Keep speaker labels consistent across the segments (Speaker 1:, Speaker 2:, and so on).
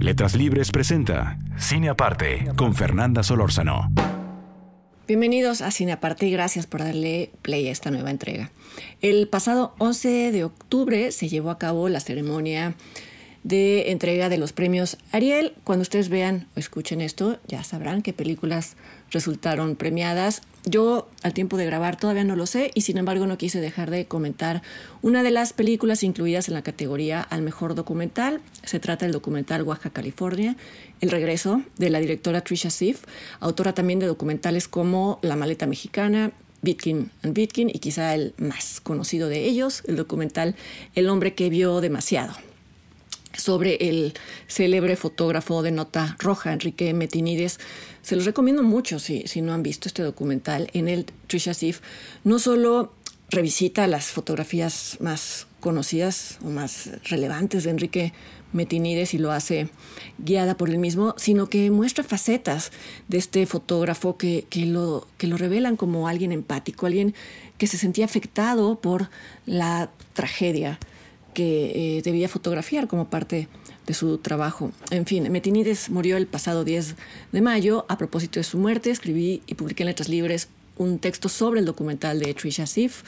Speaker 1: Letras Libres presenta Cine Aparte con Fernanda Solórzano.
Speaker 2: Bienvenidos a Cine Aparte y gracias por darle play a esta nueva entrega. El pasado 11 de octubre se llevó a cabo la ceremonia de entrega de los premios Ariel. Cuando ustedes vean o escuchen esto, ya sabrán qué películas resultaron premiadas. Yo al tiempo de grabar todavía no lo sé y sin embargo no quise dejar de comentar una de las películas incluidas en la categoría al mejor documental. Se trata del documental Oaxaca, California, El regreso de la directora Trisha Siff, autora también de documentales como La maleta mexicana, Bitkin and Bitkin y quizá el más conocido de ellos, el documental El hombre que vio demasiado sobre el célebre fotógrafo de nota roja, Enrique Metinides. Se los recomiendo mucho si, si no han visto este documental. En el Trisha Sif no solo revisita las fotografías más conocidas o más relevantes de Enrique Metinides y lo hace guiada por él mismo, sino que muestra facetas de este fotógrafo que, que, lo, que lo revelan como alguien empático, alguien que se sentía afectado por la tragedia que eh, debía fotografiar como parte de su trabajo. En fin, Metinides murió el pasado 10 de mayo. A propósito de su muerte, escribí y publiqué en Letras Libres un texto sobre el documental de Trisha Sif.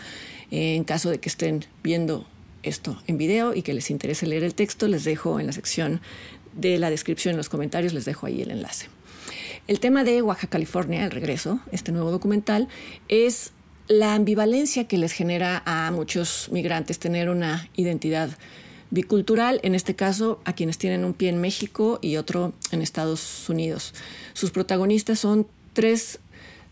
Speaker 2: En caso de que estén viendo esto en video y que les interese leer el texto, les dejo en la sección de la descripción, en los comentarios, les dejo ahí el enlace. El tema de Oaxaca, California, el regreso, este nuevo documental, es la ambivalencia que les genera a muchos migrantes tener una identidad bicultural, en este caso a quienes tienen un pie en México y otro en Estados Unidos. Sus protagonistas son tres,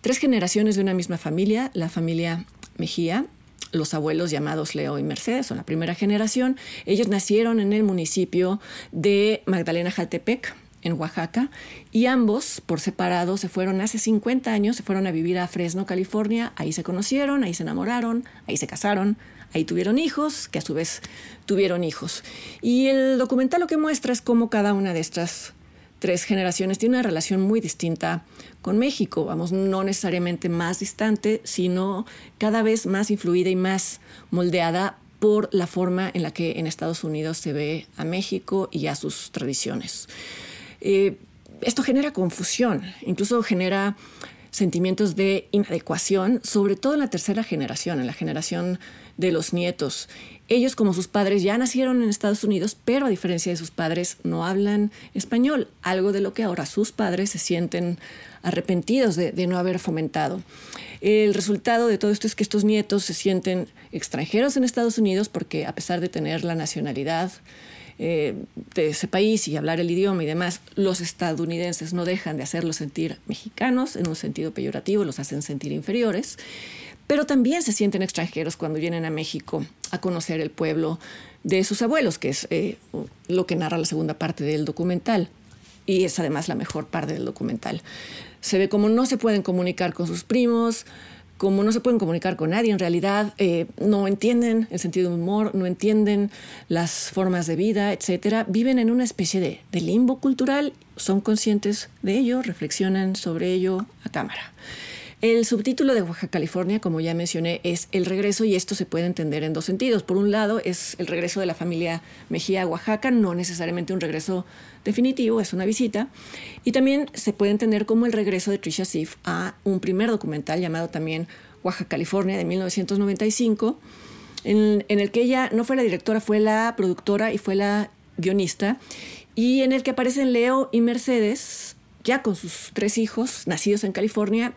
Speaker 2: tres generaciones de una misma familia, la familia Mejía, los abuelos llamados Leo y Mercedes, son la primera generación. Ellos nacieron en el municipio de Magdalena Jaltepec, en Oaxaca, y ambos, por separado, se fueron hace 50 años, se fueron a vivir a Fresno, California, ahí se conocieron, ahí se enamoraron, ahí se casaron, ahí tuvieron hijos, que a su vez tuvieron hijos. Y el documental lo que muestra es cómo cada una de estas tres generaciones tiene una relación muy distinta con México, vamos, no necesariamente más distante, sino cada vez más influida y más moldeada por la forma en la que en Estados Unidos se ve a México y a sus tradiciones. Eh, esto genera confusión, incluso genera sentimientos de inadecuación, sobre todo en la tercera generación, en la generación de los nietos. Ellos, como sus padres, ya nacieron en Estados Unidos, pero a diferencia de sus padres, no hablan español, algo de lo que ahora sus padres se sienten arrepentidos de, de no haber fomentado. El resultado de todo esto es que estos nietos se sienten extranjeros en Estados Unidos porque a pesar de tener la nacionalidad, eh, de ese país y hablar el idioma y demás, los estadounidenses no dejan de hacerlos sentir mexicanos en un sentido peyorativo, los hacen sentir inferiores, pero también se sienten extranjeros cuando vienen a México a conocer el pueblo de sus abuelos, que es eh, lo que narra la segunda parte del documental. Y es además la mejor parte del documental. Se ve como no se pueden comunicar con sus primos, como no se pueden comunicar con nadie en realidad, eh, no entienden el sentido del humor, no entienden las formas de vida, etcétera, viven en una especie de, de limbo cultural, son conscientes de ello, reflexionan sobre ello a cámara. El subtítulo de Oaxaca, California, como ya mencioné, es El regreso y esto se puede entender en dos sentidos. Por un lado, es el regreso de la familia Mejía a Oaxaca, no necesariamente un regreso definitivo, es una visita. Y también se puede entender como el regreso de Trisha Sif a un primer documental llamado también Oaxaca, California, de 1995, en, en el que ella no fue la directora, fue la productora y fue la guionista, y en el que aparecen Leo y Mercedes, ya con sus tres hijos, nacidos en California,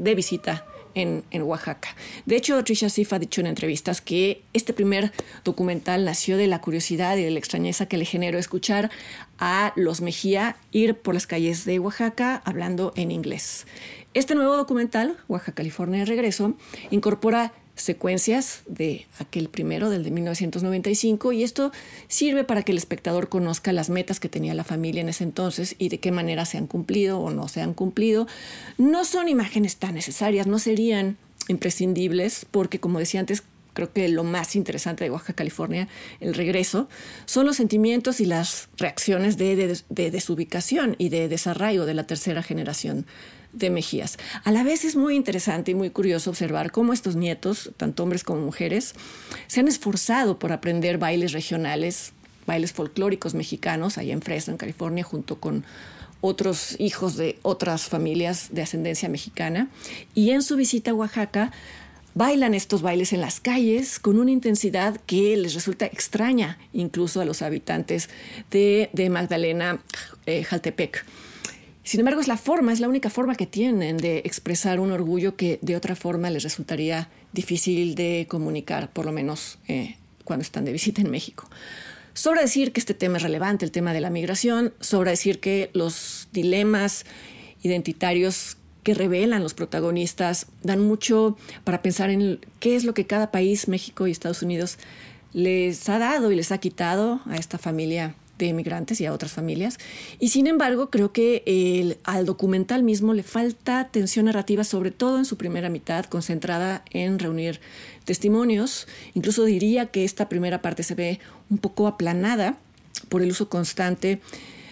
Speaker 2: de visita en, Oaxaca. De hecho, Trisha Sif ha dicho en entrevistas que este primer documental nació de la curiosidad y de la extrañeza que le generó escuchar a los Mejía ir por las calles de Oaxaca hablando en inglés. Este nuevo documental, Oaxaca, California Regreso, incorpora secuencias de aquel primero, del de 1995, y esto sirve para que el espectador conozca las metas que tenía la familia en ese entonces y de qué manera se han cumplido o no se han cumplido. No son imágenes tan necesarias, no serían imprescindibles, porque como decía antes, creo que lo más interesante de Oaxaca, California, el regreso, son los sentimientos y las reacciones de, desubicación y de desarraigo de la tercera generación de Mejías. A la vez es muy interesante y muy curioso observar cómo estos nietos, tanto hombres como mujeres, se han esforzado por aprender bailes regionales, bailes folclóricos mexicanos, allá en Fresno, en California, junto con otros hijos de otras familias de ascendencia mexicana. Y en su visita a Oaxaca, bailan estos bailes en las calles con una intensidad que les resulta extraña incluso a los habitantes de, Magdalena, eh, Jaltepec. Sin embargo, es la forma, es la única forma que tienen de expresar un orgullo que de otra forma les resultaría difícil de comunicar, por lo menos eh, cuando están de visita en México. Sobra decir que este tema es relevante, el tema de la migración, sobra decir que los dilemas identitarios que revelan los protagonistas dan mucho para pensar en qué es lo que cada país, México y Estados Unidos, les ha dado y les ha quitado a esta familia de inmigrantes y a otras familias. Y sin embargo, creo que el, al documental mismo le falta tensión narrativa, sobre todo en su primera mitad, concentrada en reunir testimonios. Incluso diría que esta primera parte se ve un poco aplanada por el uso constante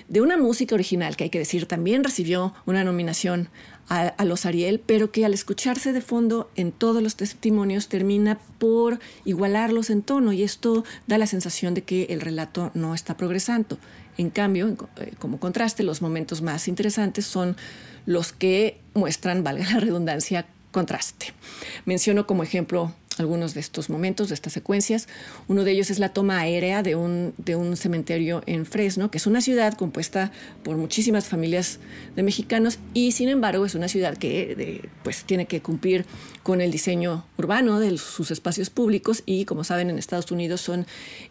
Speaker 2: de una música original, que hay que decir también recibió una nominación a, los Ariel, pero que al escucharse de fondo en todos los testimonios termina por igualarlos en tono y esto da la sensación de que el relato no está progresando. En cambio, eh, como contraste, los momentos más interesantes son los que muestran, valga la redundancia, contraste. Menciono como ejemplo algunos de estos momentos, de estas secuencias. Uno de ellos es la toma aérea de un, de un cementerio en Fresno, que es una ciudad compuesta por muchísimas familias de mexicanos y sin embargo es una ciudad que pues, tiene que cumplir con el diseño urbano de sus espacios públicos y como saben en Estados Unidos son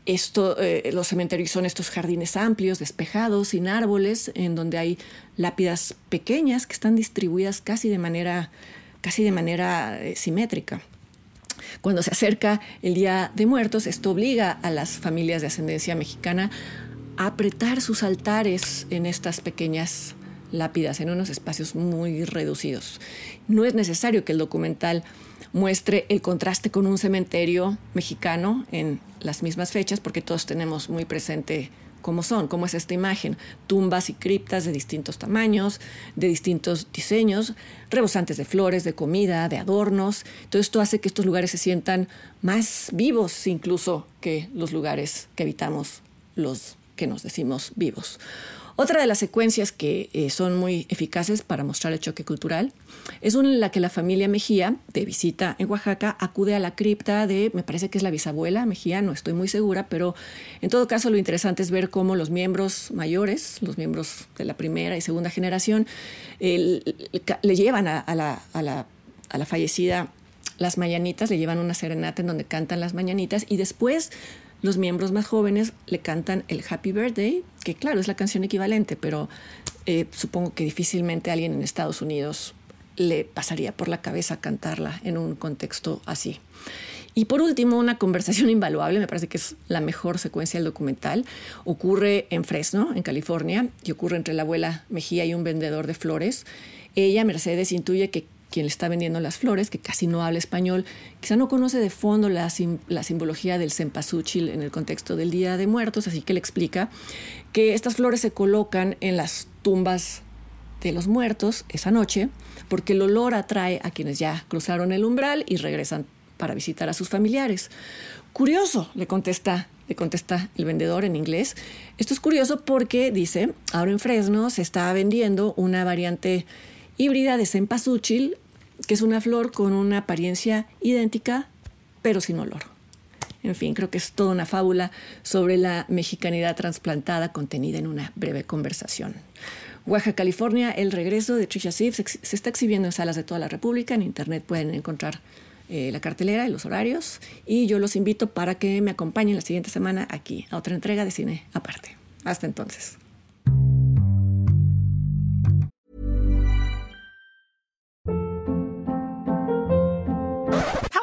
Speaker 2: esto, eh, los cementerios son estos jardines amplios, despejados, sin árboles, en donde hay lápidas pequeñas que están distribuidas casi de manera, casi de manera eh, simétrica. Cuando se acerca el Día de Muertos, esto obliga a las familias de ascendencia mexicana a apretar sus altares en estas pequeñas lápidas, en unos espacios muy reducidos. No es necesario que el documental muestre el contraste con un cementerio mexicano en las mismas fechas, porque todos tenemos muy presente cómo son, cómo es esta imagen, tumbas y criptas de distintos tamaños, de distintos diseños, rebosantes de flores, de comida, de adornos. Todo esto hace que estos lugares se sientan más vivos incluso que los lugares que habitamos los que nos decimos vivos. Otra de las secuencias que eh, son muy eficaces para mostrar el choque cultural es una en la que la familia Mejía, de visita en Oaxaca, acude a la cripta de, me parece que es la bisabuela Mejía, no estoy muy segura, pero en todo caso lo interesante es ver cómo los miembros mayores, los miembros de la primera y segunda generación, le llevan a, la, a la fallecida las mañanitas, le llevan una serenata en donde cantan las mañanitas y después los miembros más jóvenes le cantan el Happy Birthday, que claro, es la canción equivalente, pero eh, supongo que difícilmente alguien en Estados Unidos le pasaría por la cabeza cantarla en un contexto así. Y por último, una conversación invaluable, me parece que es la mejor secuencia del documental, ocurre en Fresno, en California, y ocurre entre la abuela Mejía y un vendedor de flores. Ella, Mercedes, intuye que quien le está vendiendo las flores, que casi no habla español, quizá no conoce de fondo la, la simbología del cempasúchil en el contexto del Día de Muertos, así que le explica que estas flores se colocan en las tumbas de los muertos esa noche, porque el olor atrae a quienes ya cruzaron el umbral y regresan para visitar a sus familiares. Curioso, le contesta, le contesta el vendedor en inglés. Esto es curioso porque, dice, ahora en Fresno se está vendiendo una variante híbrida de cempasúchil, que es una flor con una apariencia idéntica, pero sin olor. En fin, creo que es toda una fábula sobre la mexicanidad trasplantada contenida en una breve conversación. Oaxaca, California, el regreso de Trisha Sif se, está exhibiendo en salas de toda la República. En internet pueden encontrar eh, la cartelera y los horarios. Y yo los invito para que me acompañen la siguiente semana aquí a otra entrega de cine aparte. Hasta entonces.